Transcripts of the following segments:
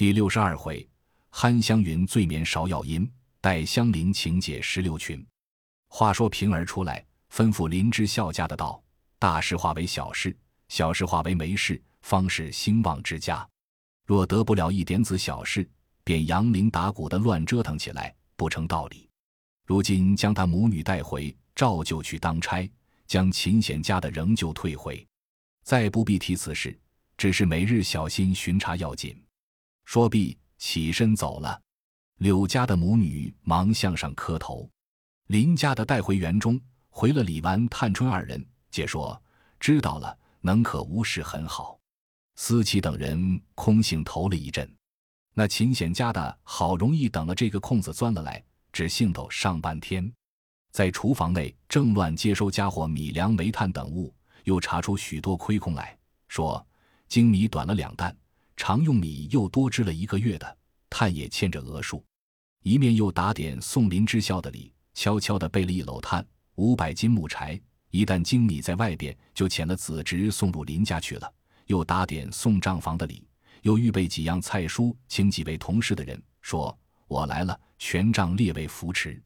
第六十二回，憨香云醉眠芍药阴，待香菱情解石榴裙。话说平儿出来，吩咐林之孝家的道：大事化为小事，小事化为没事，方是兴旺之家。若得不了一点子小事，便扬铃打鼓的乱折腾起来，不成道理。如今将他母女带回，照旧去当差，将秦显家的仍旧退回，再不必提此事，只是每日小心巡查要紧。说毕，起身走了。柳家的母女忙向上磕头。林家的带回园中，回了李纨、探春二人，皆说知道了，能可无事很好。思琪等人空性头了一阵。那秦显家的好容易等了这个空子钻了来。只兴头上半天，在厨房内正乱接收家伙米粮、煤炭等物，又查出许多亏空来，说精米短了两担，常用米又多支了一个月的，炭也欠着额数。一面又打点送林之孝的礼，悄悄地备了一篓炭、五百斤木柴。一旦精米在外边，就遣了子侄送入林家去了。又打点送账房的礼，又预备几样菜蔬，请几位同事的人说：“我来了。”全仗列位扶持，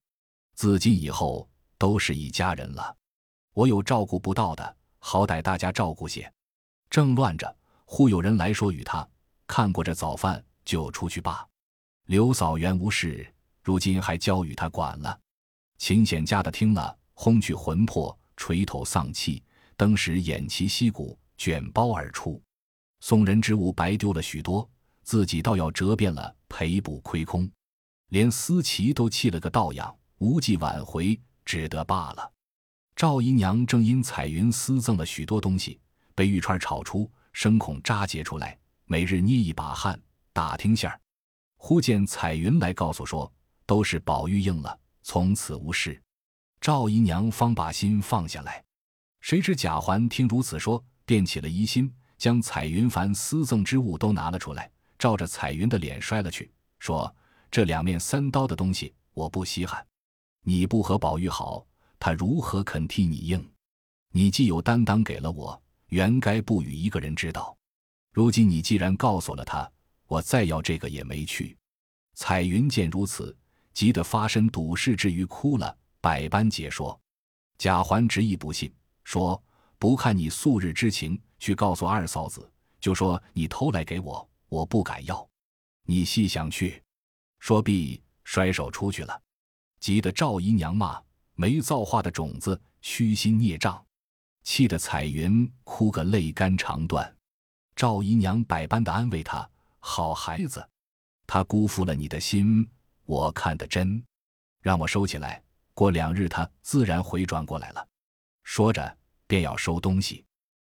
自今以后都是一家人了。我有照顾不到的，好歹大家照顾些。正乱着，忽有人来说与他看过这早饭，就出去罢。刘嫂原无事，如今还交与他管了。秦显家的听了，轰去魂魄，垂头丧气，登时偃旗息鼓，卷包而出。送人之物白丢了许多，自己倒要折变了，赔补亏空。连思琪都气了个倒样，无计挽回，只得罢了。赵姨娘正因彩云私赠了许多东西，被玉钏吵出，声恐扎结出来，每日捏一把汗，打听下儿。忽见彩云来告诉说，都是宝玉应了，从此无事。赵姨娘方把心放下来。谁知贾环听如此说，便起了疑心，将彩云凡私赠之物都拿了出来，照着彩云的脸摔了去，说。这两面三刀的东西，我不稀罕。你不和宝玉好，他如何肯替你应？你既有担当给了我，原该不与一个人知道。如今你既然告诉了他，我再要这个也没趣。彩云见如此，急得发身赌誓之余哭了，百般解说。贾环执意不信，说不看你素日之情，去告诉二嫂子，就说你偷来给我，我不敢要。你细想去。说毕，甩手出去了，急得赵姨娘骂没造化的种子，虚心孽障，气得彩云哭个泪干肠断。赵姨娘百般的安慰他：“好孩子，他辜负了你的心，我看得真，让我收起来。过两日他自然回转过来了。”说着便要收东西，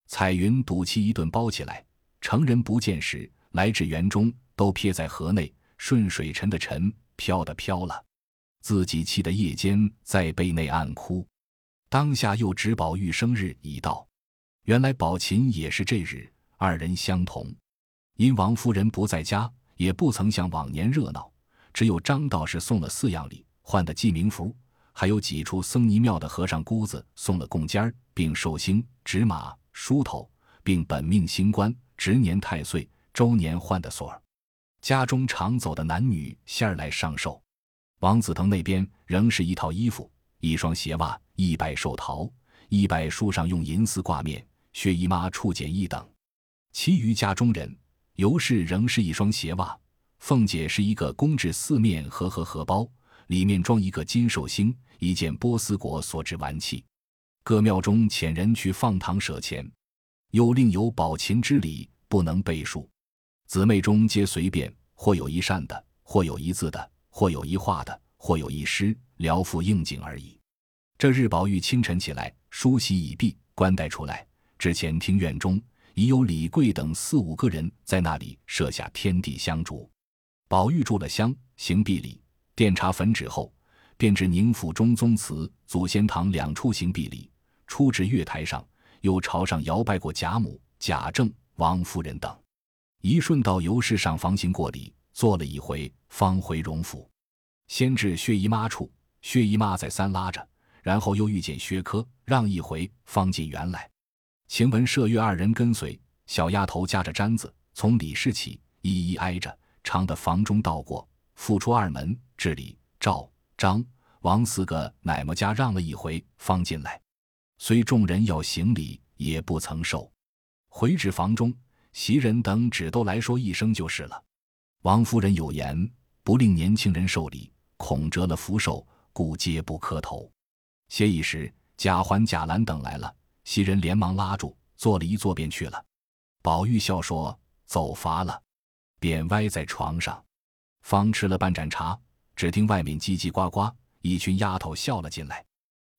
彩云赌气一顿包起来，成人不见时，来至园中，都撇在河内。顺水沉的沉，飘的飘了，自己气得夜间在被内暗哭。当下又值宝玉生日已到，原来宝琴也是这日，二人相同。因王夫人不在家，也不曾像往年热闹，只有张道士送了四样礼，换的记名符，还有几处僧尼庙的和尚姑子送了贡尖儿，并寿星、纸马、梳头，并本命星官、值年太岁、周年换的锁儿。家中常走的男女仙儿来上寿，王子腾那边仍是一套衣服、一双鞋袜、一百寿桃、一百书上用银丝挂面、薛姨妈处剪一等。其余家中人，尤氏仍是一双鞋袜，凤姐是一个工制四面和合荷包，里面装一个金寿星、一件波斯国所制玩器。各庙中遣人去放堂舍钱，又另有宝琴之礼，不能背数。姊妹中皆随便，或有一扇的，或有一字的，或有一画的，或有一诗，聊赋应景而已。这日宝玉清晨起来，梳洗已毕，官带出来，之前庭院中已有李贵等四五个人在那里设下天地香烛。宝玉住了香，行毕礼，奠茶焚纸后，便至宁府中宗祠、祖先堂两处行毕礼，出至月台上，又朝上摇拜过贾母、贾政、王夫人等。一顺到尤氏上房行过礼，坐了一回，方回荣府。先至薛姨妈处，薛姨妈再三拉着，然后又遇见薛科，让一回，方进园来。晴雯、麝月二人跟随，小丫头夹着簪子，从里室起，一一挨着，常的房中道过，复出二门，至李、赵、张、王四个奶妈家让了一回，方进来。虽众人要行礼，也不曾受。回至房中，袭人等只都来说一声就是了。王夫人有言，不令年轻人受礼，恐折了福寿，故皆不磕头。歇一时，贾环、贾兰等来了，袭人连忙拉住，坐了一坐便去了。宝玉笑说：“走乏了。”便歪在床上，方吃了半盏茶，只听外面叽叽呱呱，一群丫头笑了进来，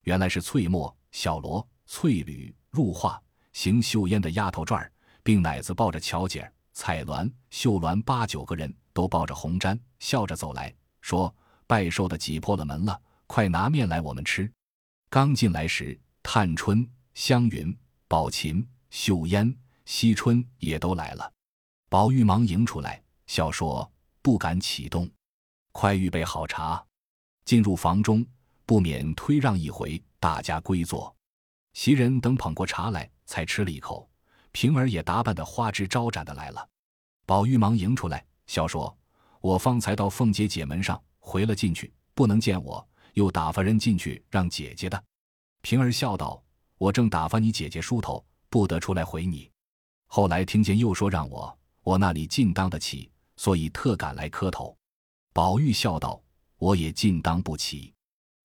原来是翠墨。小罗、翠缕、入画、邢秀烟的丫头转儿，并奶子抱着巧姐儿、彩鸾、秀鸾八九个人都抱着红毡，笑着走来说：“拜寿的挤破了门了，快拿面来，我们吃。”刚进来时，探春、湘云、宝琴、秀烟、惜春也都来了。宝玉忙迎出来，笑说：“不敢启动，快预备好茶。”进入房中，不免推让一回。大家归坐，袭人等捧过茶来，才吃了一口。平儿也打扮的花枝招展的来了。宝玉忙迎出来，笑说：“我方才到凤姐姐门上回了进去，不能见我，又打发人进去让姐姐的。”平儿笑道：“我正打发你姐姐梳头，不得出来回你。后来听见又说让我，我那里尽当得起，所以特赶来磕头。”宝玉笑道：“我也尽当不起。”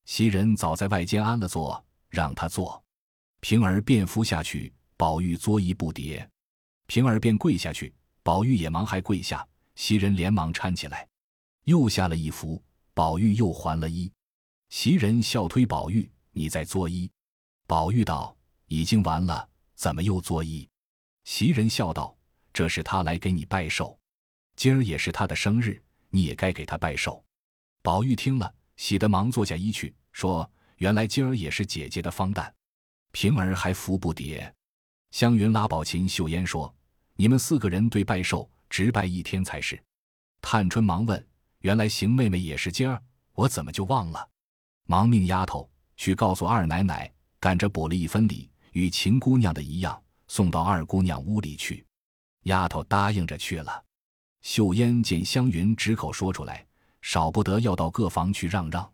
袭人早在外间安了座，让他坐。平儿便扶下去，宝玉作揖不迭。平儿便跪下去，宝玉也忙还跪下。袭人连忙搀起来，又下了一扶，宝玉又还了揖。袭人笑推宝玉：“你再作揖。”宝玉道：“已经完了，怎么又作揖？”袭人笑道：“这是他来给你拜寿，今儿也是他的生日，你也该给他拜寿。”宝玉听了。喜得忙坐下揖去，说：“原来今儿也是姐姐的方诞。”平儿还服不迭。湘云拉宝琴、秀烟说：“你们四个人对拜寿，直拜一天才是。”探春忙问：“原来邢妹妹也是今儿，我怎么就忘了？”忙命丫头去告诉二奶奶，赶着补了一分礼，与秦姑娘的一样，送到二姑娘屋里去。丫头答应着去了。秀烟见湘云直口说出来。少不得要到各房去让让，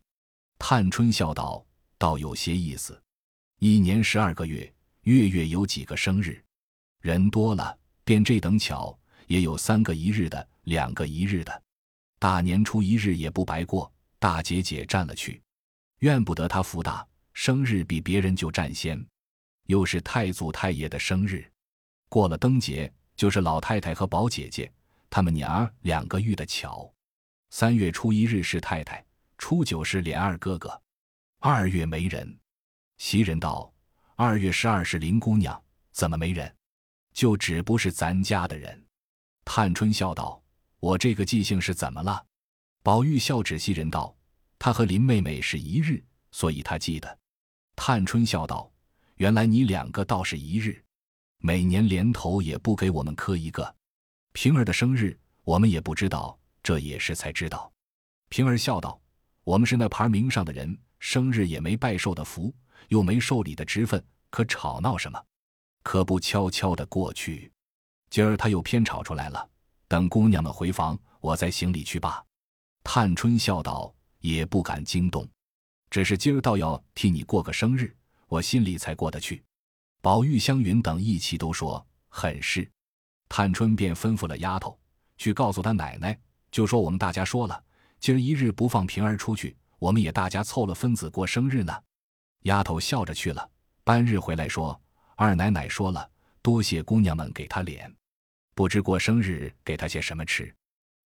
探春笑道：“倒有些意思。一年十二个月，月月有几个生日，人多了便这等巧，也有三个一日的，两个一日的。大年初一日也不白过，大姐姐占了去，怨不得她福大，生日比别人就占先。又是太祖太爷的生日，过了灯节，就是老太太和宝姐姐他们娘儿两个遇的巧。”三月初一日是太太，初九是琏二哥哥，二月没人。袭人道：“二月十二是林姑娘，怎么没人？就只不是咱家的人。”探春笑道：“我这个记性是怎么了？”宝玉笑指袭人道：“他和林妹妹是一日，所以他记得。”探春笑道：“原来你两个倒是一日，每年连头也不给我们磕一个。平儿的生日，我们也不知道。”这也是才知道，平儿笑道：“我们是那牌名上的人，生日也没拜寿的福，又没受礼的职分，可吵闹什么？可不悄悄的过去。今儿他又偏吵出来了。等姑娘们回房，我再行礼去罢。”探春笑道：“也不敢惊动，只是今儿倒要替你过个生日，我心里才过得去。”宝玉、湘云等一齐都说：“很是。”探春便吩咐了丫头去告诉他奶奶。就说我们大家说了，今儿一日不放平儿出去，我们也大家凑了分子过生日呢。丫头笑着去了，半日回来说：“二奶奶说了，多谢姑娘们给她脸，不知过生日给她些什么吃，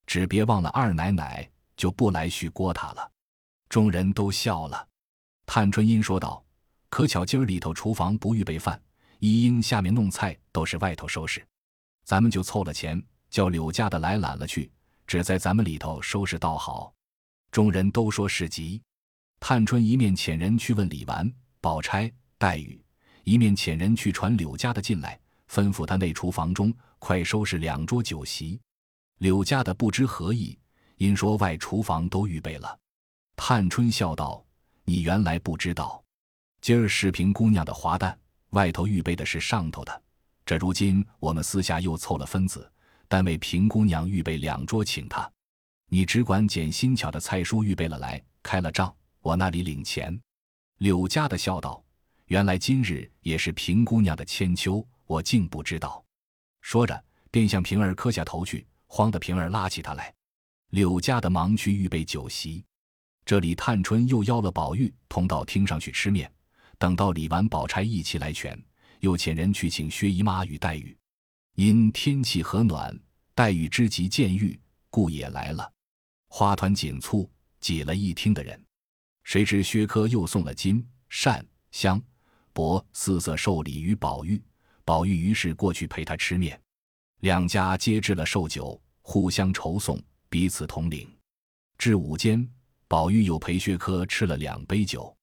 只别忘了二奶奶，就不来续锅她了。”众人都笑了。探春因说道：“可巧今儿里头厨房不预备饭，一应下面弄菜都是外头收拾，咱们就凑了钱，叫柳家的来揽了去。”只在咱们里头收拾倒好，众人都说是急。探春一面遣人去问李纨、宝钗、黛玉，一面遣人去传柳家的进来，吩咐他内厨房中快收拾两桌酒席。柳家的不知何意，因说外厨房都预备了。探春笑道：“你原来不知道，今儿是平姑娘的华诞，外头预备的是上头的。这如今我们私下又凑了分子。”但为平姑娘预备两桌，请她。你只管捡新巧的菜蔬预备了来，开了账，我那里领钱。”柳家的笑道：“原来今日也是平姑娘的千秋，我竟不知道。”说着，便向平儿磕下头去，慌得平儿拉起他来。柳家的忙去预备酒席。这里探春又邀了宝玉同到厅上去吃面，等到李纨、宝钗一起来全，又遣人去请薛姨妈与黛玉。因天气和暖，黛玉之急见玉，故也来了。花团锦簇，挤了一厅的人。谁知薛科又送了金、扇、香、帛四色寿礼于宝玉，宝玉于是过去陪他吃面。两家皆置了寿酒，互相酬送，彼此同领。至午间。宝玉又陪薛科吃了两杯酒，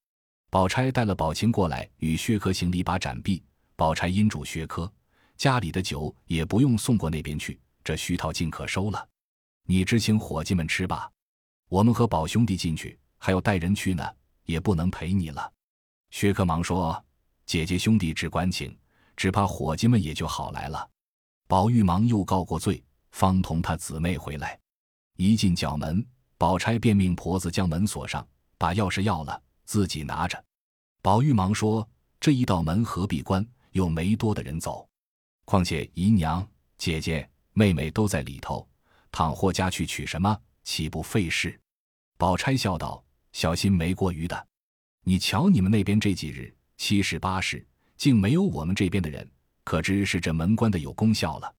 宝钗带了宝琴过来与薛科行礼，把盏毕。宝钗因嘱薛科，家里的酒也不用送过那边去，这虚套尽可收了。你只请伙计们吃吧，我们和宝兄弟进去，还要带人去呢，也不能陪你了。薛科忙说：“姐姐兄弟只管请，只怕伙计们也就好来了。”宝玉忙又告过罪，方同他姊妹回来，一进角门。宝钗便命婆子将门锁上，把钥匙要了，自己拿着。宝玉忙说：“这一道门何必关？又没多的人走。况且姨娘、姐姐、妹妹都在里头，倘或家去取什么，岂不费事？”宝钗笑道：“小心没过余的。你瞧你们那边这几日七十八十，竟没有我们这边的人，可知是这门关的有功效了。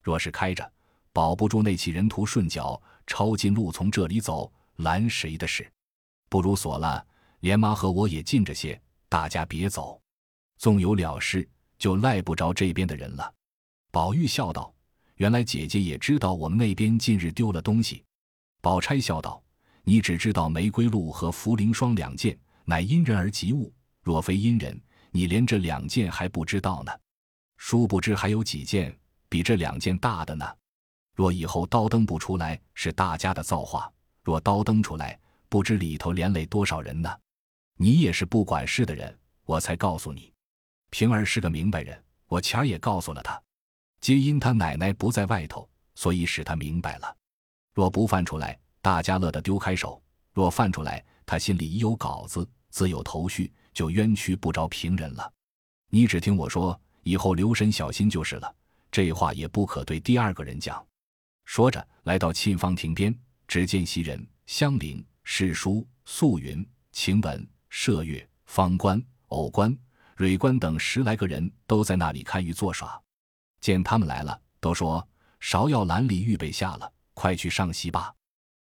若是开着，保不住那起人途顺脚。”抄近路从这里走，拦谁的事？不如锁了，连妈和我也近着些，大家别走。纵有了事，就赖不着这边的人了。宝玉笑道：“原来姐姐也知道我们那边近日丢了东西。”宝钗笑道：“你只知道玫瑰露和茯苓霜两件，乃因人而及物。若非因人，你连这两件还不知道呢。殊不知还有几件比这两件大的呢。”若以后刀灯不出来，是大家的造化；若刀灯出来，不知里头连累多少人呢。你也是不管事的人，我才告诉你。平儿是个明白人，我前儿也告诉了他，皆因他奶奶不在外头，所以使他明白了。若不犯出来，大家乐得丢开手；若犯出来，他心里已有稿子，自有头绪，就冤屈不着平人了。你只听我说，以后留神小心就是了。这话也不可对第二个人讲。说着，来到沁芳亭边，只见袭人、香菱、侍书、素云、晴雯、麝月、方官、藕官、蕊官等十来个人都在那里看鱼作耍。见他们来了，都说芍药栏里预备下了，快去上席吧。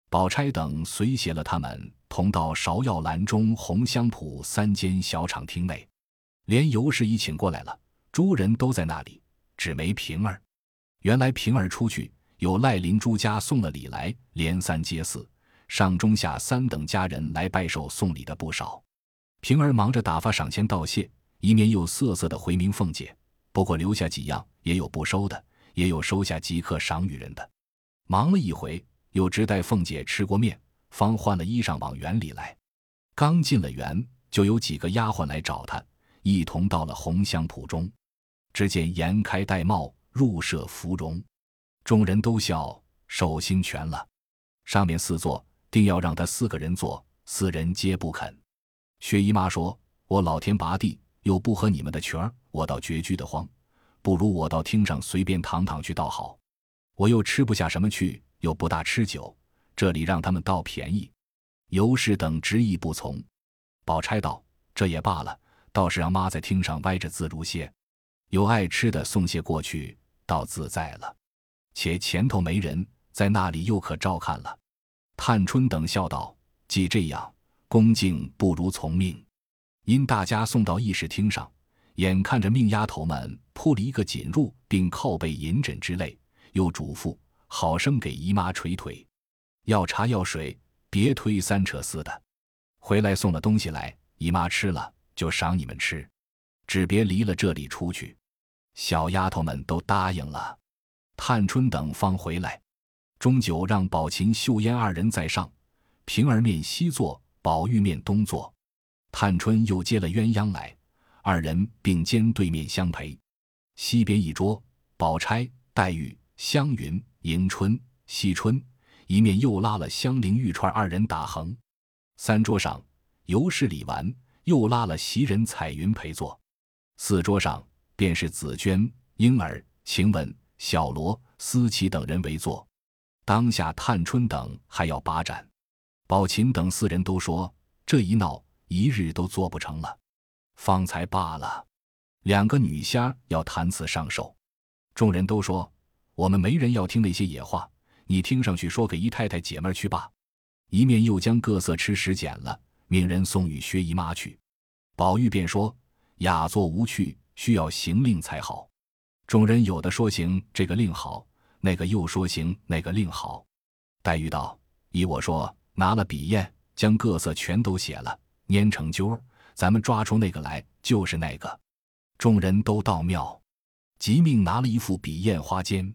宝钗等随携了他们，同到芍药栏中红香圃三间小场厅内，连尤氏一请过来了，诸人都在那里，只没平儿。原来平儿出去。有赖林朱家送了礼来，连三接四，上中下三等家人来拜寿送礼的不少。平儿忙着打发赏钱道谢，一面又瑟瑟的回明凤姐。不过留下几样，也有不收的，也有收下即刻赏与人的。忙了一回，又直待凤姐吃过面，方换了衣裳往园里来。刚进了园，就有几个丫鬟来找他，一同到了红香圃中。只见颜开戴帽，入舍芙蓉。众人都笑，寿星全了。上面四座，定要让他四个人坐，四人皆不肯。薛姨妈说：“我老天拔地，又不合你们的群儿，我倒绝居的慌。不如我到厅上随便躺躺去倒好。我又吃不下什么去，又不大吃酒，这里让他们倒便宜。”尤氏等执意不从。宝钗道：“这也罢了，倒是让妈在厅上歪着自如些，有爱吃的送些过去，倒自在了。”且前头没人，在那里又可照看了。探春等笑道：“既这样，恭敬不如从命。”因大家送到议事厅上，眼看着命丫头们铺了一个锦褥，并靠背银枕之类，又嘱咐好生给姨妈捶腿，要茶要水，别推三扯四的。回来送了东西来，姨妈吃了就赏你们吃，只别离了这里出去。小丫头们都答应了。探春等方回来，钟九让宝琴、秀烟二人在上，平儿面西坐，宝玉面东坐。探春又接了鸳鸯来，二人并肩对面相陪。西边一桌，宝钗、黛玉、湘云、迎春、惜春、一面又拉了香菱、玉钏二人打横。三桌上，尤氏、李纨又拉了袭人、彩云陪坐。四桌上便是紫娟、莺儿、晴雯、小罗、思琪等人围坐。当下探春等还要把盏，宝琴等四人都说这一闹一日都做不成了。方才罢了，两个女仙儿要谈此上手。众人都说我们没人要听那些野话，你听上去说给姨太太解闷去罢。一面又将各色吃食捡了，命人送与薛姨妈去。宝玉便说雅座无趣，需要行令才好。众人有的说行这个令好，那个又说行那个令好。黛玉道：“依我说，拿了笔砚，将各色全都写了，粘成揪儿。”咱们抓出那个来，就是那个。众人都道妙，即命拿了一副笔砚花笺。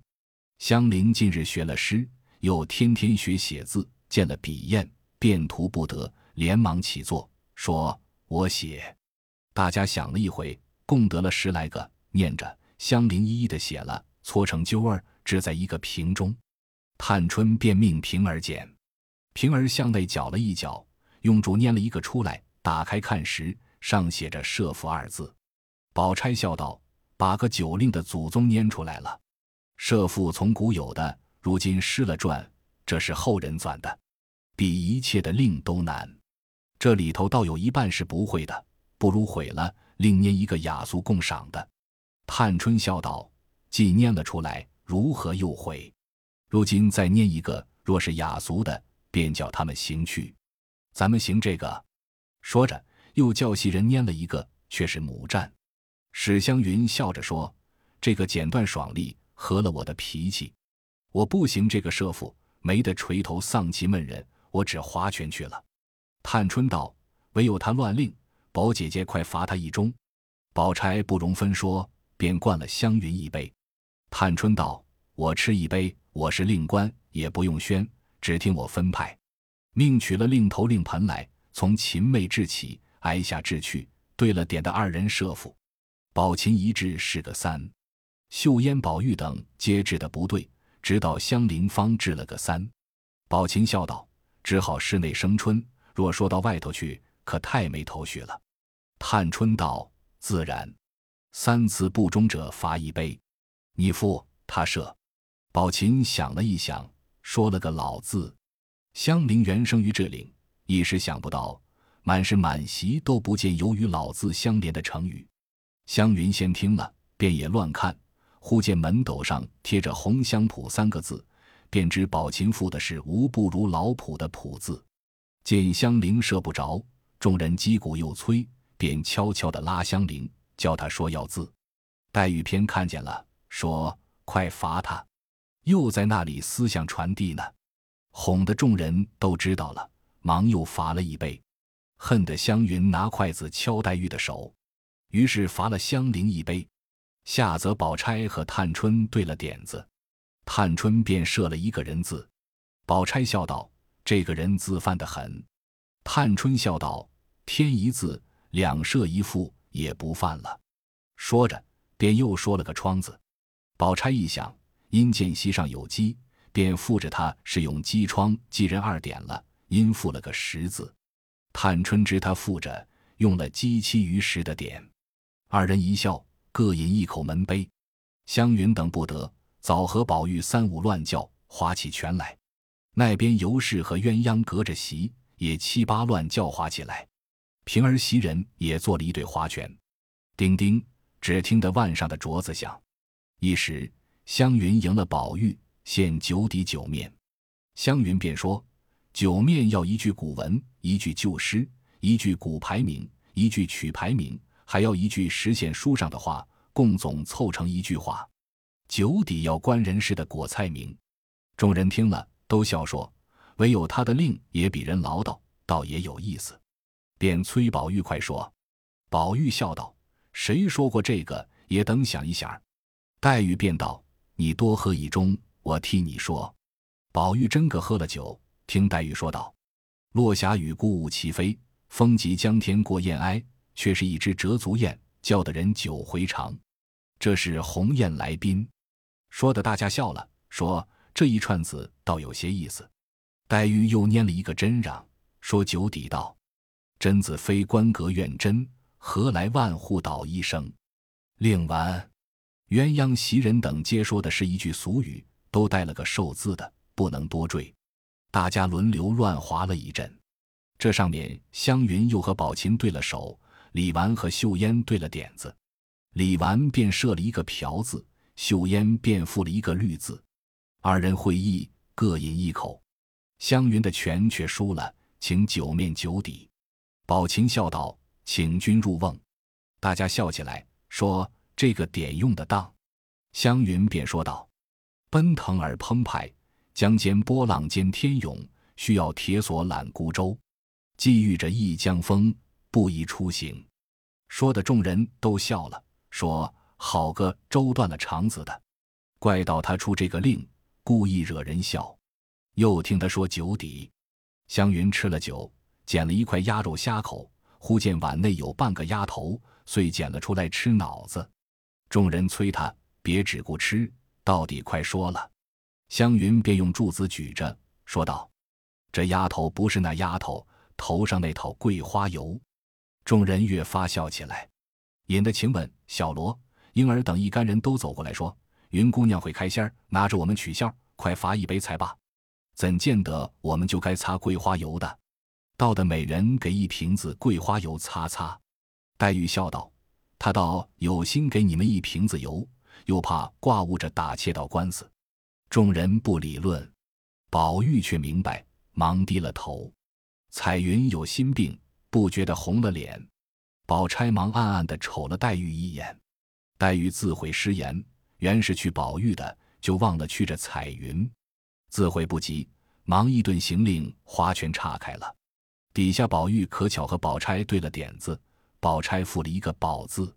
香菱近日学了诗，又天天学写字，见了笔砚，便图不得，连忙起坐，说：“我写。”大家想了一回，共得了十来个，念着。香菱一一的写了，搓成揪儿，置在一个瓶中。探春便命平儿捡，平儿向内搅了一搅，用竹拈了一个出来。打开看时，上写着“设父”二字。宝钗笑道：“把个酒令的祖宗拈出来了。设父从古有的，如今失了传，这是后人钻的，比一切的令都难。这里头倒有一半是不会的，不如毁了，另拈一个雅俗共赏的。”探春笑道：“既念了出来，如何又毁？如今再念一个，若是雅俗的，便叫他们行去。咱们行这个。”说着，又叫袭人念了一个，却是母战。史湘云笑着说：“这个剪断爽利，合了我的脾气。我不行这个设父，没得垂头丧气闷人，我只划拳去了。”探春道：“唯有他乱令，宝姐姐快罚他一盅。”宝钗不容分说，便灌了湘云一杯。探春道：“我吃一杯，我是令官，也不用宣，只听我分派，命取了令头令盆来。”从秦妹掷起，挨下掷去，对了点的二人设伏，宝琴一掷是个三，秀烟、宝玉等皆掷的不对，直到香菱方掷了个三。宝琴笑道：“只好室内生春，若说到外头去，可太没头绪了。”探春道：“自然，三次不中者罚一杯。你付他射。”宝琴想了一想，说了个老字。香菱原生于这岭。一时想不到，满是满席都不见有与“老”字相连的成语。湘云先听了，便也乱看，忽见门斗上贴着“红香圃”三个字，便知宝琴赋的是无不如老圃的“圃”字。见香菱射不着，众人击鼓又催，便悄悄地拉香菱，叫他说要字。黛玉偏看见了，说：“快罚他！”又在那里思想传递呢，哄得众人都知道了。忙又罚了一杯，恨得湘云拿筷子敲黛玉的手，于是罚了香菱一杯。下则宝钗和探春对了点子，探春便设了一个人字。宝钗笑道：“这个人字犯得很。”探春笑道：“添一字，两设一副，也不犯了。”说着，便又说了个窗字。宝钗一想，因见席上有鸡，便附着他是用鸡窗记人二点了。因附了个十字，探春知他附着用了鸡七鱼十的点，二人一笑，各饮一口门杯。湘云等不得，早和宝玉三五乱叫，划起拳来。那边尤氏和鸳鸯隔着席，也七八乱叫划起来。平儿袭人也做了一对花拳。叮叮，只听得腕上的镯子响。一时湘云赢了宝玉，献九底九面。湘云便说。九面要一句古文，一句旧诗，一句古牌名，一句曲牌名，还要一句实现书上的话，共总凑成一句话。九底要官人士的果菜名。众人听了，都笑说：“唯有他的令也比人唠叨，倒也有意思。”便催宝玉快说。宝玉笑道：“谁说过这个？也等想一想。”黛玉便道：“你多喝一盅，我替你说。”宝玉真个喝了酒。听黛玉说道：“落霞与孤鹜齐飞，风急江天过雁哀。却是一只折足雁，叫得人久回肠。这是鸿雁来宾。”说的大家笑了，说这一串子倒有些意思。黛玉又拈了一个针让，说酒底道：“贞子非官阁院贞，何来万户捣一生？”另完，鸳鸯袭人等皆说的是一句俗语，都带了个寿字的，不能多赘。大家轮流乱划了一阵。这上面湘云又和宝琴对了手，李纨和秀烟对了点子，李纨便设了一个瓢字，秀烟便附了一个绿字。二人会意，各饮一口。湘云的拳却输了，请酒面酒底。宝琴笑道：“请君入瓮。”大家笑起来，说：“这个点用得当。”湘云便说道：“奔腾而澎湃，江间波浪兼天涌，需要铁索揽孤舟。既遇着一江风，不宜出行。”说的众人都笑了，说：“好个周断了肠子的，怪到他出这个令，故意惹人笑。”又听他说酒底，湘云吃了酒，捡了一块鸭肉虾口，忽见碗内有半个鸭头，遂捡了出来吃脑子。众人催他别只顾吃，到底快说了。湘云便用柱子举着，说道：“这丫头不是那丫头，头上那套桂花油。”众人越发笑起来。引得晴雯、小罗、婴儿等一干人都走过来说：“云姑娘会开仙儿，拿着我们取笑，快罚一杯才罢。”怎见得我们就该擦桂花油的？倒的每人给一瓶子桂花油擦擦。黛玉笑道：“他倒有心给你们一瓶子油，又怕挂误着打切道官司。”众人不理论，宝玉却明白，忙低了头。彩云有心病，不觉得红了脸。宝钗忙暗暗的瞅了黛玉一眼。黛玉自悔失言，原是去宝玉的，就忘了去着彩云。自悔不及，忙一顿行令，划拳岔开了。底下宝玉可巧和宝钗对了点子，宝钗附了一个“宝”字。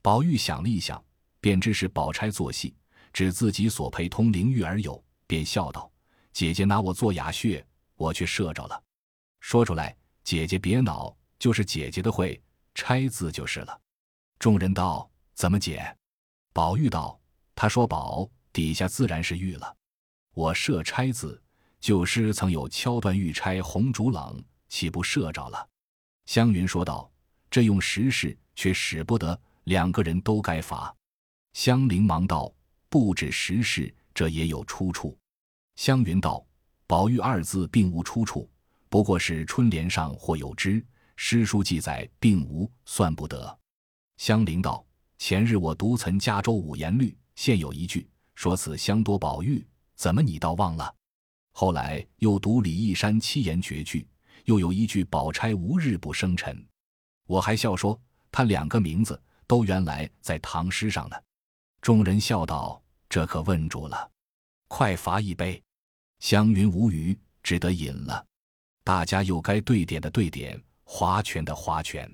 宝玉想了一想，便知是宝钗做戏，指自己所陪通灵玉而有，便笑道：“姐姐拿我做哑穴，我却射着了。说出来，姐姐别恼，就是姐姐的会，钗字就是了。”众人道：“怎么解？”宝玉道：“他说宝，底下自然是玉了。”我射钗字，旧诗曾有敲断玉钗红烛冷，岂不射着了？湘云说道：“这用实事，却使不得，两个人都该罚。”湘菱忙道：“不止实事，这也有出处。”湘云道：“宝玉二字并无出处，不过是春联上或有之，诗书记载并无，算不得。”湘菱道：“前日我读岑家州五言律，现有一句说此香多宝玉。”怎么你倒忘了？后来又读李义山七言绝句，又有一句“宝钗无日不生辰”，我还笑说他两个名字都原来在唐诗上呢。众人笑道：“这可问住了，快罚一杯。”湘云无语，只得饮了。大家又该对点的对点，划拳的划拳。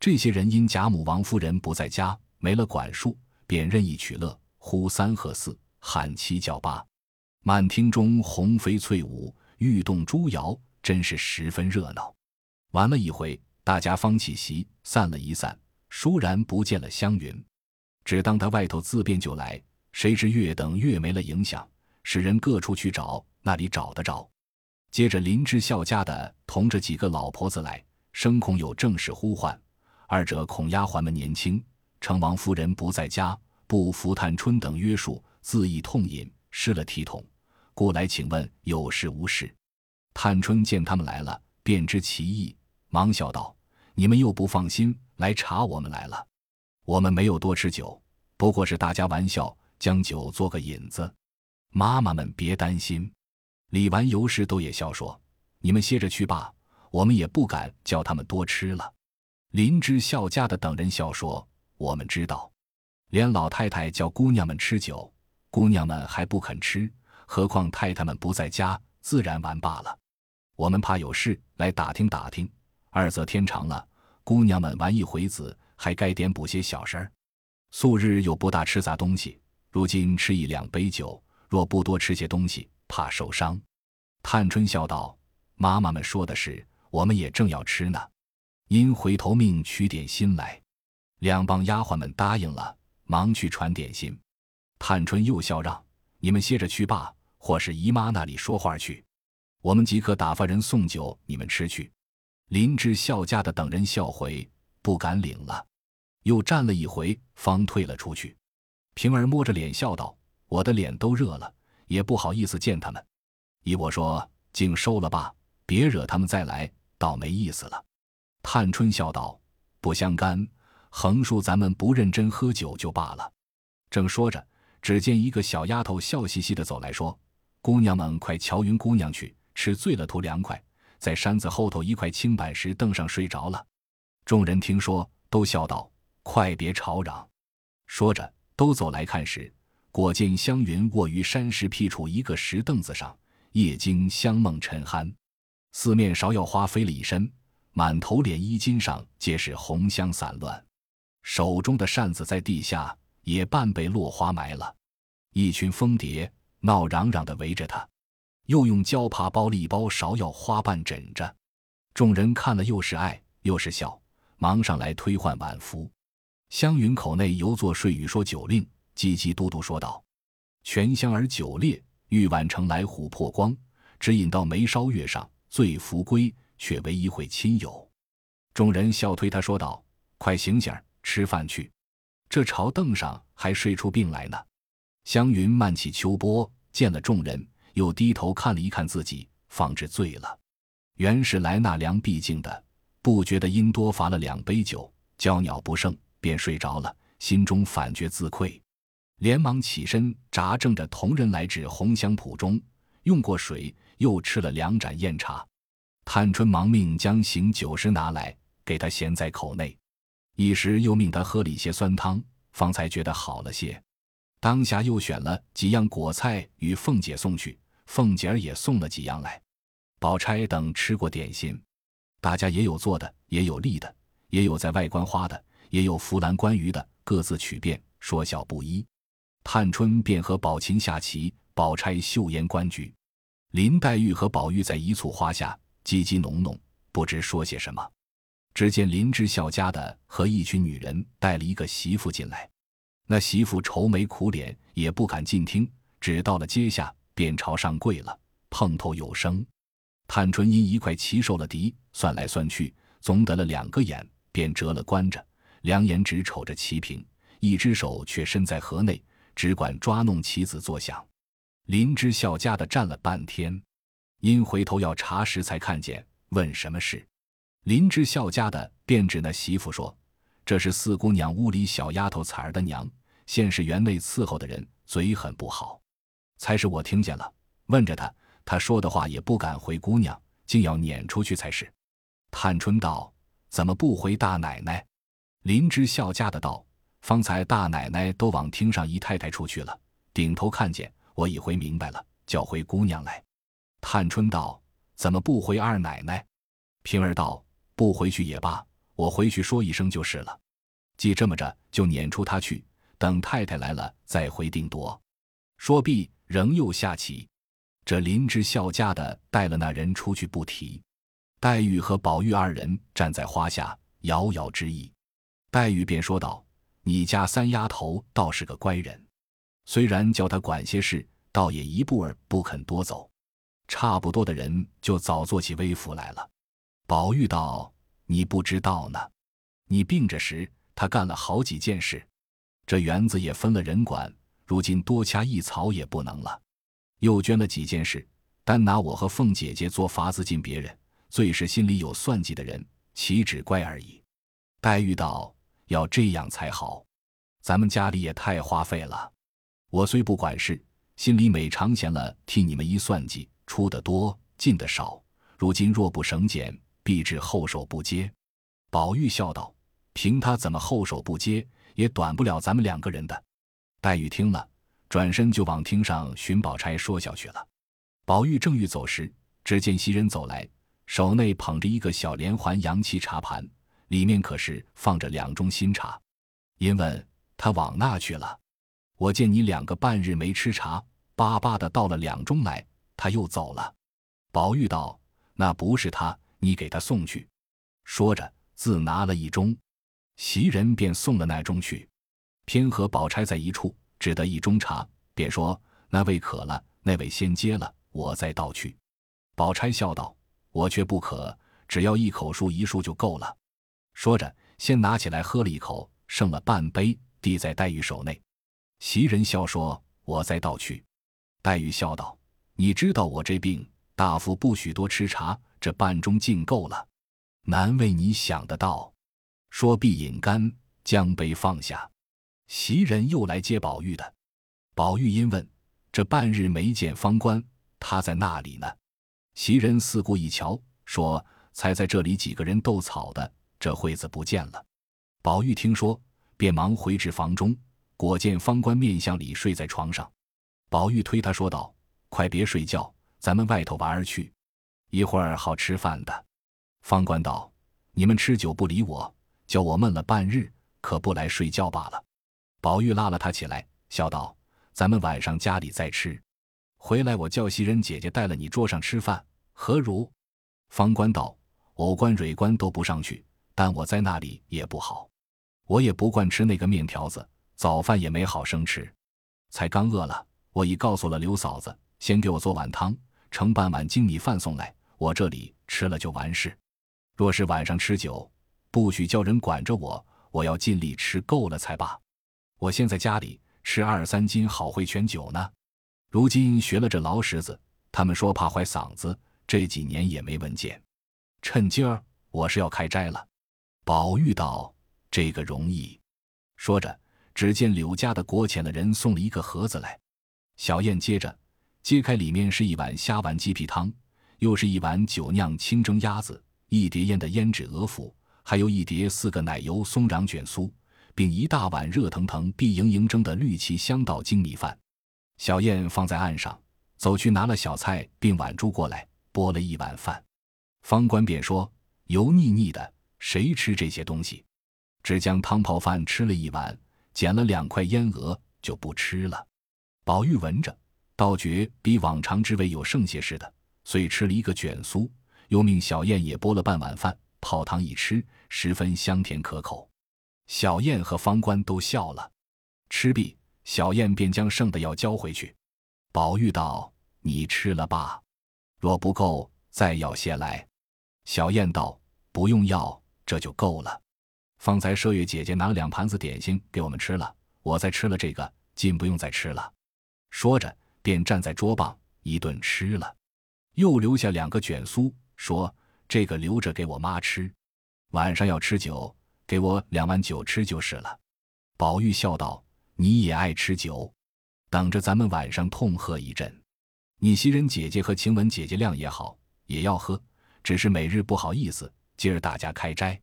这些人因贾母、王夫人不在家，没了管束，便任意取乐，呼三喝四，喊七叫八。满厅中红飞翠舞，玉动珠摇，真是十分热闹。玩了一回，大家方起席，散了一散，倏然不见了湘云，只当他外头自便就来。谁知越等越没了影响，使人各处去找，那里找得着？接着林之孝家的同着几个老婆子来，生恐有正事呼唤，二者恐丫鬟们年轻，成王夫人不在家，不服探春等约束，自意痛饮，失了体统。故来请问有事无事？探春见他们来了，便知其意，忙笑道：“你们又不放心来查我们来了。我们没有多吃酒，不过是大家玩笑，将酒做个引子。妈妈们别担心。”李纨、尤氏都也笑说：“你们歇着去罢，我们也不敢叫他们多吃了。”林之孝家的等人笑说：“我们知道，连老太太叫姑娘们吃酒，姑娘们还不肯吃。”何况太太们不在家，自然玩罢了。我们怕有事来打听打听。二则天长了，姑娘们玩一回子，还该点补些小事儿。素日又不大吃杂东西，如今吃一两杯酒，若不多吃些东西，怕受伤。探春笑道：“妈妈们说的是，我们也正要吃呢。因回头命取点心来。”两帮丫鬟们答应了，忙去传点心。探春又笑让。你们歇着去罢，或是姨妈那里说话去。我们即刻打发人送酒，你们吃去。”林之孝家的等人笑回，不敢领了，又站了一回，方退了出去。平儿摸着脸笑道：“我的脸都热了，也不好意思见他们。”依我说：“竟收了吧，别惹他们再来，倒没意思了。”探春笑道：“不相干，横竖咱们不认真喝酒就罢了。”正说着，只见一个小丫头笑嘻嘻的走来说：“姑娘们快瞧云姑娘去，吃醉了图凉快。”在山子后头一块青板石凳上睡着了，众人听说，都笑道：“快别吵嚷！”说着，都走来看时，果见湘云卧于山石僻处一个石凳子上，夜惊香梦沉酣，四面芍药花飞了一身，满头脸衣襟上皆是红香散乱，手中的扇子在地下也半被落花埋了，一群蜂蝶闹嚷嚷的围着他。又用胶帕包了一包芍药花瓣枕着，众人看了又是爱又是笑，忙上来推换晚服。湘云口内犹作睡语说酒令，叽叽嘟嘟说道：“全香儿酒烈，玉碗盛来琥珀光，只饮到眉梢月上，醉扶归，却为一会亲友。”众人笑推他说道：“快醒醒儿，吃饭去，这朝凳上还睡出病来呢。”湘云慢起秋波，见了众人。又低头看了一看自己，方知醉了。原是来纳凉毕竟的，不觉得因多罚了两杯酒，娇鸟不胜，便睡着了。心中反觉自愧，连忙起身，札正着同人来至红香圃中，用过水，又吃了两盏酽茶。探春忙命将醒酒时拿来，给他衔在口内，一时又命他喝了一些酸汤，方才觉得好了些。当下又选了几样果菜与凤姐送去。凤姐儿也送了几样来，宝钗等吃过点心，大家也有做的，也有立的，也有在外观花的，也有扶栏观鱼的，各自取便，说笑不一。探春便和宝琴下棋，宝钗绣烟观菊，林黛玉和宝玉在一簇花下叽叽哝哝，不知说些什么。只见林之孝家的和一群女人带了一个媳妇进来，那媳妇愁眉苦脸，也不敢进厅，只到了阶下。便朝上跪了，碰头有声。探春因一块棋受了敌，算来算去，总得了两个眼，便折了关着，两眼只瞅着棋屏，一只手却伸在盒内，只管抓弄棋子作响。林之孝家的站了半天，因回头要查时，才看见，问什么事。林之孝家的便指那媳妇说：“这是四姑娘屋里小丫头彩儿的娘，现是园内伺候的人，嘴很不好。”才是我听见了，问着他，他说的话也不敢回姑娘，竟要撵出去才是。探春道：“怎么不回大奶奶？”林之孝家的道：“方才大奶奶都往厅上姨太太出去了，顶头看见我已回明白了，叫回姑娘来。”探春道：“怎么不回二奶奶？”平儿道：“不回去也罢，我回去说一声就是了。既这么着，就撵出他去，等太太来了再回定夺。”说毕。仍又下棋，这林之孝家的带了那人出去不提。黛玉和宝玉二人站在花下，遥遥之意。黛玉便说道：“你家三丫头倒是个乖人，虽然叫她管些事，倒也一步儿不肯多走。差不多的人就早做起微服来了。”宝玉道：“你不知道呢，你病着时，他干了好几件事，这园子也分了人管。”如今多掐一草也不能了，又捐了几件事，单拿我和凤姐姐做法子进别人，最是心里有算计的人，岂止乖而已。黛玉道：“要这样才好，咱们家里也太花费了。我虽不管事，心里每常闲了，替你们一算计，出的多，进的少。如今若不省俭，必致后手不接。”宝玉笑道：“凭他怎么后手不接，也短不了咱们两个人的。”黛玉听了，转身就往厅上寻宝钗说笑去了。宝玉正欲走时，只见袭人走来，手内捧着一个小连环洋漆茶盘，里面可是放着两盅新茶。因问他往那去了？我见你两个半日没吃茶，巴巴的倒了两盅来，他又走了。宝玉道：“那不是他，你给他送去。”说着，自拿了一盅，袭人便送了那盅去。偏和宝钗在一处，只得一盅茶，便说：“那位渴了，那位先接了，我再倒去。”宝钗笑道：“我却不渴，只要一口漱一漱就够了。”说着，先拿起来喝了一口，剩了半杯，递在黛玉手内。袭人笑说：“我再倒去。”黛玉笑道：“你知道我这病，大夫不许多吃茶，这半盅尽够了，难为你想得到。”说必饮干，将杯放下。袭人又来接宝玉的。宝玉因问：“这半日没见方官，他在那里呢？”袭人四顾一瞧，说：“才在这里几个人斗草的，这会子不见了。”宝玉听说，便忙回至房中，果见方官面相里睡在床上。宝玉推他说道：“快别睡觉，咱们外头玩儿去，一会儿好吃饭的。”方官道：“你们吃酒不理我，叫我闷了半日，可不来睡觉罢了。”宝玉拉了他起来，笑道。咱们晚上家里再吃，回来我叫袭人姐姐带了你桌上吃饭，何如？方官道：“偶官、蕊官都不上去，但我在那里也不好，我也不惯吃那个面条子，早饭也没好生吃，才刚饿了。我已告诉了刘嫂子，先给我做碗汤，盛半碗精米饭送来，我这里吃了就完事。若是晚上吃酒，不许叫人管着我，我要尽力吃够了才罢。我先在家里。”吃二三斤好会泉酒呢，如今学了这劳什子，他们说怕坏嗓子，这几年也没闻见。趁今儿我是要开斋了。宝玉道：“这个容易。”说着，只见柳家的国浅的人送了一个盒子来。小燕接着揭开，里面是一碗虾丸鸡皮汤，又是一碗酒酿清蒸鸭子，一碟腌的胭脂鹅脯，还有一碟四个奶油松瓤卷酥。并一大碗热腾腾、碧莹莹蒸的绿旗香稻精米饭，小燕放在案上，走去拿了小菜并碗珠过来，拨了一碗饭。方官便说：“油腻腻的，谁吃这些东西？”只将汤泡饭吃了一碗，捡了两块烟鹅就不吃了。宝玉闻着，倒觉比往常之味有剩些似的，遂吃了一个卷酥，又命小燕也拨了半碗饭，泡汤一吃，十分香甜可口。小燕和方官都笑了，吃毕，小燕便将剩的药交回去。宝玉道：“你吃了吧，若不够，再要些来。”小燕道：“不用要，这就够了。方才麝月姐姐拿了两盘子点心给我们吃了，我再吃了这个，尽不用再吃了。”说着，便站在桌旁一顿吃了，又留下两个卷酥，说：“这个留着给我妈吃，晚上要吃酒。”给我两碗酒吃就是了。宝玉笑道：“你也爱吃酒，等着咱们晚上痛喝一阵。你袭人姐姐和晴雯姐姐量也好，也要喝，只是每日不好意思。今儿大家开斋，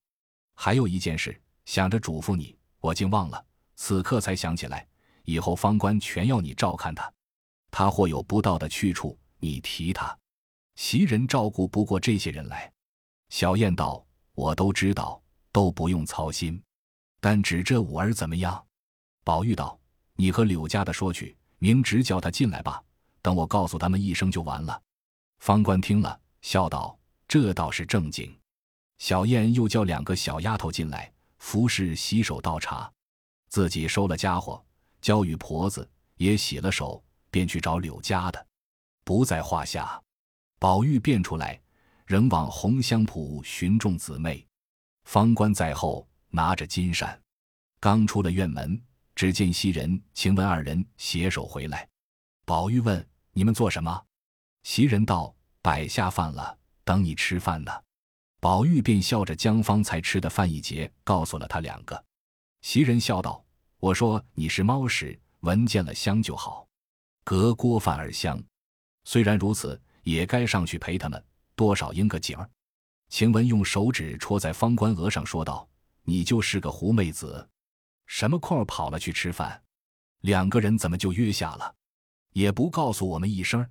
还有一件事，想着嘱咐你，我竟忘了，此刻才想起来。以后方官全要你照看他，他或有不到的去处，你提他。袭人照顾不过这些人来。”小燕道：“我都知道。”都不用操心，但指这五儿怎么样？宝玉道：“你和柳家的说去，明直叫他进来吧。等我告诉他们一声就完了。”方官听了，笑道：“这倒是正经。”小燕又叫两个小丫头进来，服侍洗手倒茶，自己收了家伙，交与婆子也洗了手，便去找柳家的，不在话下。宝玉便出来，仍往红香圃寻众姊妹。方官在后拿着金扇，刚出了院门，只见袭人、晴雯二人携手回来。宝玉问：“你们做什么？”袭人道：“摆下饭了，等你吃饭呢。”宝玉便笑着将方才吃的饭一截，告诉了他两个。袭人笑道：“我说你是猫屎，闻见了香就好，隔锅饭而香。虽然如此，也该上去陪他们，多少应个景儿。”晴雯用手指戳在方官额上，说道：“你就是个狐妹子，什么空跑了去吃饭？两个人怎么就约下了？也不告诉我们一声。”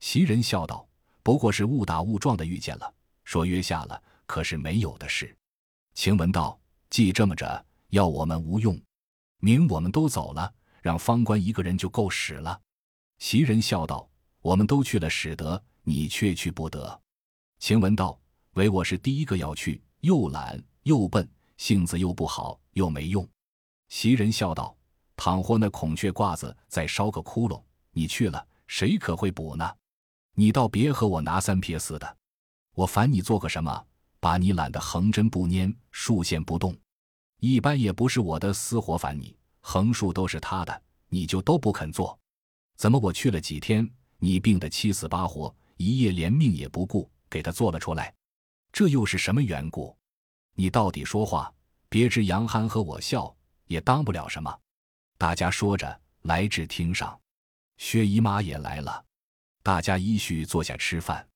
袭人笑道：“不过是误打误撞的遇见了，说约下了，可是没有的事。”晴雯道：“既这么着，要我们无用，明我们都走了，让方官一个人就够使了。”袭人笑道：“我们都去了，使得你却去不得。”晴雯道。唯我是第一个要去，又懒又笨，性子又不好，又没用。袭人笑道：“倘或那孔雀褂子再烧个窟窿，你去了，谁可会补呢？”你倒别和我拿三撇四的。我烦你做个什么，把你懒得横针不拈，竖线不动。一般也不是我的私活烦你，横竖都是他的，你就都不肯做。怎么我去了几天，你病得七死八活，一夜连命也不顾，给他做了出来？这又是什么缘故？你到底说话？别知杨憨和我笑，也当不了什么。大家说着，来至厅上，薛姨妈也来了，大家依序坐下吃饭。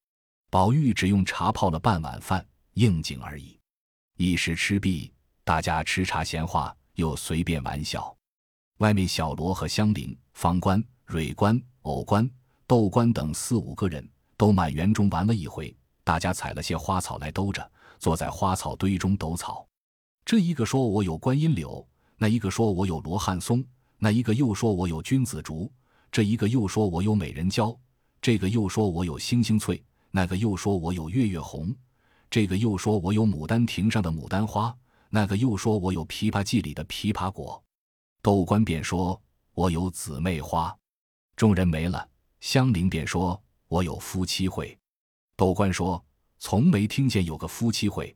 宝玉只用茶泡了半碗饭，应景而已。一时吃毕，大家吃茶闲话，又随便玩笑。外面小罗和香菱、方官、蕊官、藕官、豆官等四五个人都满园中玩了一回。大家采了些花草来兜着，坐在花草堆中抖草。这一个说我有观音柳，那一个说我有罗汉松，那一个又说我有君子竹，这一个又说我有美人蕉，这个又说我有星星翠，那个又说我有月月红，这个又说我有牡丹亭上的牡丹花，那个又说我有枇杷季里的枇杷果。窦官便说我有姊妹花，众人没了。香菱便说我有夫妻会。窦官说从没听见有个夫妻会。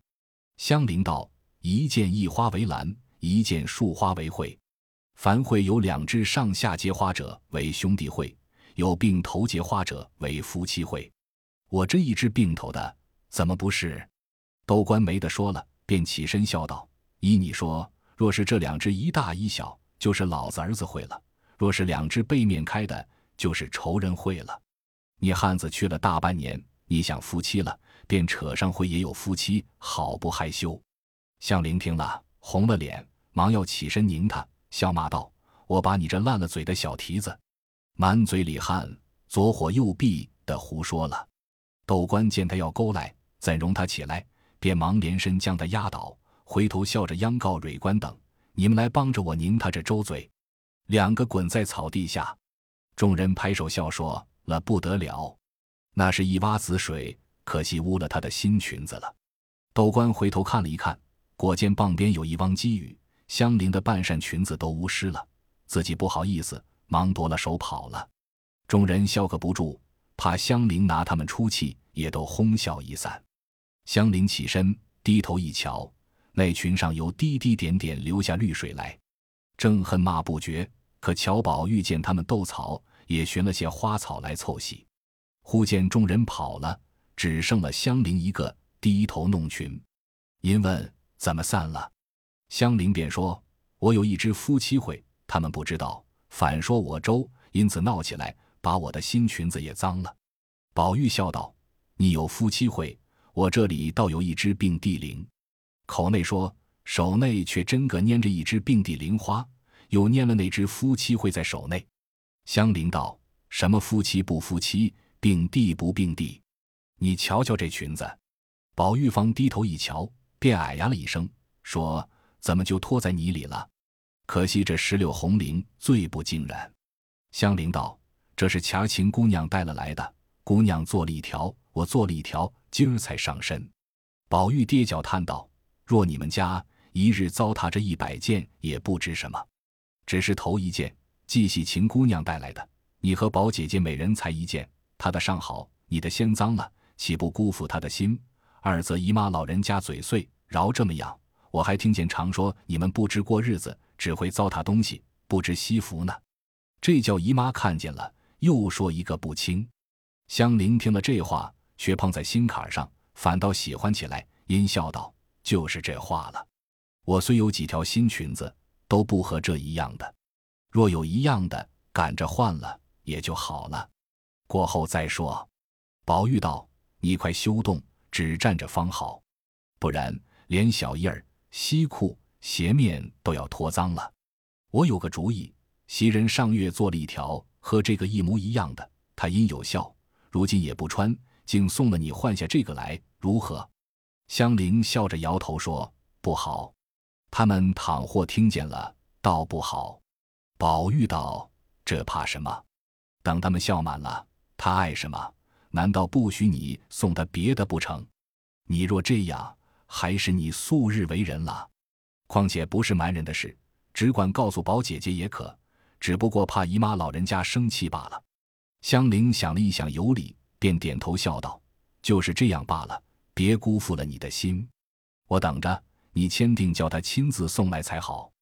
香菱道。一见一花为兰，一见树花为会。凡会有两只上下结花者为兄弟会，有并头结花者为夫妻会。我这一只并头的，怎么不是？窦官没得说了，便起身笑道：“依你说，若是这两只一大一小，就是老子儿子会了；若是两只背面开的，就是仇人会了。你汉子去了大半年，你想夫妻了，便扯上回也有夫妻，好不害羞？”香菱听了，红了脸，忙要起身拧他，笑骂道：“我把你这烂了嘴的小蹄子，满嘴里汗，左火右臂的胡说了。”窦官见他要勾来，怎容他起来，便忙连身将他压倒，回头笑着央告蕊官等：“你们来帮着我拧他这周嘴。”两个滚在草地下，众人拍手笑说：“了不得了，那是一洼子水，可惜污了他的新裙子了。”窦官回头看了一看。果见傍边有一汪积雨，香菱的半扇裙子都污湿了，自己不好意思，忙夺了手跑了。众人笑个不住，怕香菱拿他们出气，也都哄笑一散。香菱起身，低头一瞧，那裙上有滴滴点点流下绿水来，正恨骂不绝。可乔宝玉见他们斗草，也寻了些花草来凑喜。忽见众人跑了，只剩了香菱一个低头弄裙。因问。怎么散了？香菱便说：“我有一只夫妻会，他们不知道，反说我周，因此闹起来，把我的新裙子也脏了。”宝玉笑道：“你有夫妻会，我这里倒有一只并蒂铃。”口内说，手内却真个拈着一只并蒂铃花，又拈了那只夫妻会在手内。香菱道：“什么夫妻不夫妻，并蒂不并蒂？你瞧瞧这裙子。”宝玉方低头一瞧。便哎呀了一声，说：“怎么就拖在泥里了？可惜这石榴红绫最不惊人。”香菱道：“这是乔琴姑娘带了来的，姑娘做了一条，我做了一条，今儿才上身。”宝玉跌脚叹道：“若你们家一日糟蹋这一百件，也不知什么。只是头一件，既系秦姑娘带来的，你和宝姐姐每人才一件，她的尚好，你的先脏了，岂不辜负她的心？”二则姨妈老人家嘴碎，饶这么样。我还听见常说你们不知过日子，只会糟蹋东西，不知惜福呢。这叫姨妈看见了，又说一个不轻。香菱听了这话，却碰在心坎上，反倒喜欢起来，阴笑道：“就是这话了。我虽有几条新裙子，都不和这一样的。若有一样的，赶着换了也就好了。过后再说。”宝玉道：“你快休动。”只站着方好，不然连小衣儿、西裤、鞋面都要脱脏了。我有个主意，袭人上月做了一条和这个一模一样的，他因有效，如今也不穿，竟送了你换下这个来，如何？香菱笑着摇头说：“不好。他们倘或听见了，倒不好。”宝玉道：“这怕什么？等他们笑满了，他爱什么？”难道不许你送他别的不成？你若这样，还是你素日为人了。况且不是瞒人的事，只管告诉宝姐姐也可。只不过怕姨妈老人家生气罢了。香菱想了一想，有理，便点头笑道：“就是这样罢了，别辜负了你的心。我等着你签订，叫他亲自送来才好。”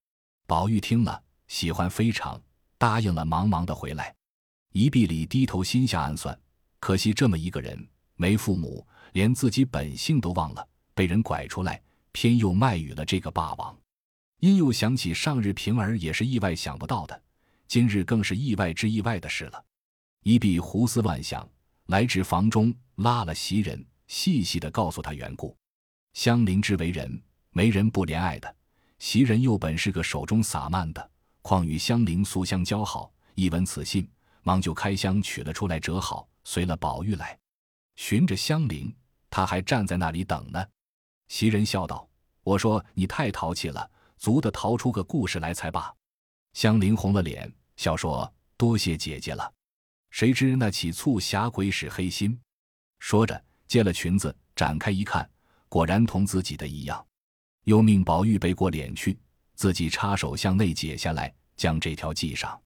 宝玉听了，喜欢非常，答应了，忙忙的回来。一壁里低头心下暗算：可惜这么一个人，没父母，连自己本性都忘了，被人拐出来，偏又卖与了这个霸王。因又想起上日平儿也是意外想不到的，今日更是意外之意外的事了。一碧胡思乱想，来至房中，拉了袭人，细细的告诉他缘故。香菱之为人，没人不怜爱的；袭人又本是个手中洒漫的，况与香菱素相交好，一闻此信，忙就开箱取了出来，折好，随了宝玉来，寻着香菱，他还站在那里等呢。袭人笑道：“我说你太淘气了。”足的逃出个故事来才罢。香菱红了脸，笑说：“多谢姐姐了。”谁知那起醋侠鬼使黑心，说着揭了裙子，展开一看，果然同自己的一样。又命宝玉背过脸去，自己插手向内解下来，将这条系上。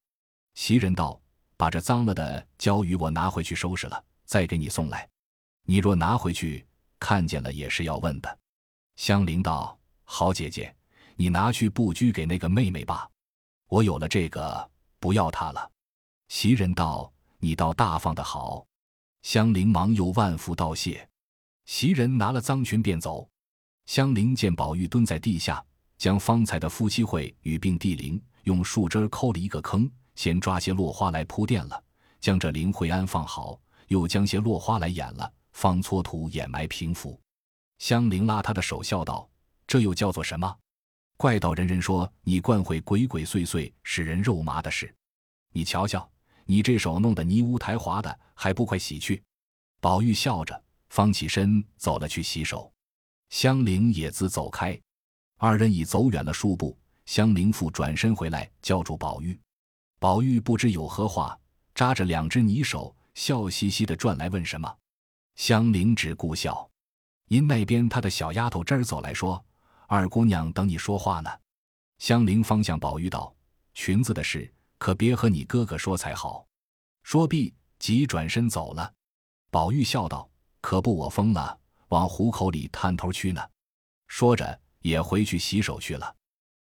袭人道：“把这脏了的交与我拿回去收拾了，再给你送来。你若拿回去，看见了也是要问的。”香菱道：“好姐姐。”你拿去布居给那个妹妹吧，我有了这个，不要她了。袭人道：“你倒大方的好。”香菱忙又万福道谢。袭人拿了脏裙便走。香菱见宝玉蹲在地下，将方才的夫妻会与并地灵，用树枝抠了一个坑，先抓些落花来铺垫了，将这灵慧安放好，又将些落花来掩了，方搓土掩埋平伏。香菱拉他的手笑道：“这又叫做什么？”怪道人人说你惯会鬼鬼祟祟、使人肉麻的事，你瞧瞧，你这手弄得泥污苔滑的，还不快洗去？宝玉笑着，方起身走了去洗手。香菱也自走开，二人已走远了数步，香菱复转身回来，叫住宝玉。宝玉不知有何话，扎着两只泥手，笑嘻嘻的转来问什么。香菱只顾笑，因那边她的小丫头这儿走来说。二姑娘等你说话呢，香菱方向宝玉道：“裙子的事可别和你哥哥说才好。”说毕，即转身走了。宝玉笑道：“可不，我疯了，往虎口里探头去呢。”说着，也回去洗手去了。